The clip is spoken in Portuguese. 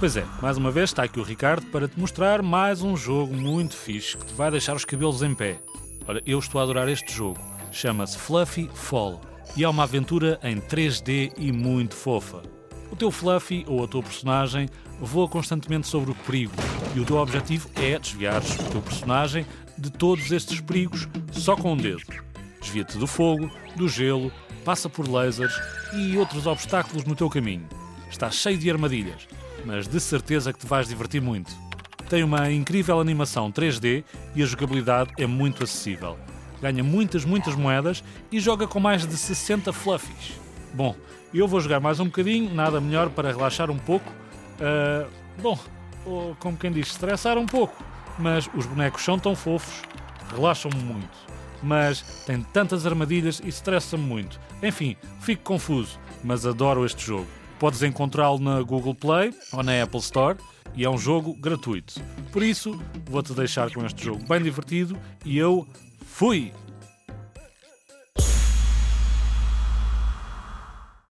Pois é, mais uma vez está aqui o Ricardo para te mostrar mais um jogo muito fixe que te vai deixar os cabelos em pé. Olha, eu estou a adorar este jogo. Chama-se Fluffy Fall e é uma aventura em 3D e muito fofa. O teu Fluffy ou a tua personagem voa constantemente sobre o perigo e o teu objetivo é desviar o teu personagem de todos estes perigos só com um dedo. Desvia-te do fogo, do gelo, passa por lasers e outros obstáculos no teu caminho. Está cheio de armadilhas, mas de certeza que te vais divertir muito. Tem uma incrível animação 3D e a jogabilidade é muito acessível. Ganha muitas, muitas moedas e joga com mais de 60 fluffies. Bom, eu vou jogar mais um bocadinho, nada melhor para relaxar um pouco. Uh, bom, ou, como quem diz, estressar um pouco. Mas os bonecos são tão fofos, relaxam-me muito. Mas tem tantas armadilhas e estressa-me muito. Enfim, fico confuso, mas adoro este jogo. Podes encontrá-lo na Google Play ou na Apple Store e é um jogo gratuito. Por isso, vou-te deixar com este jogo bem divertido e eu fui!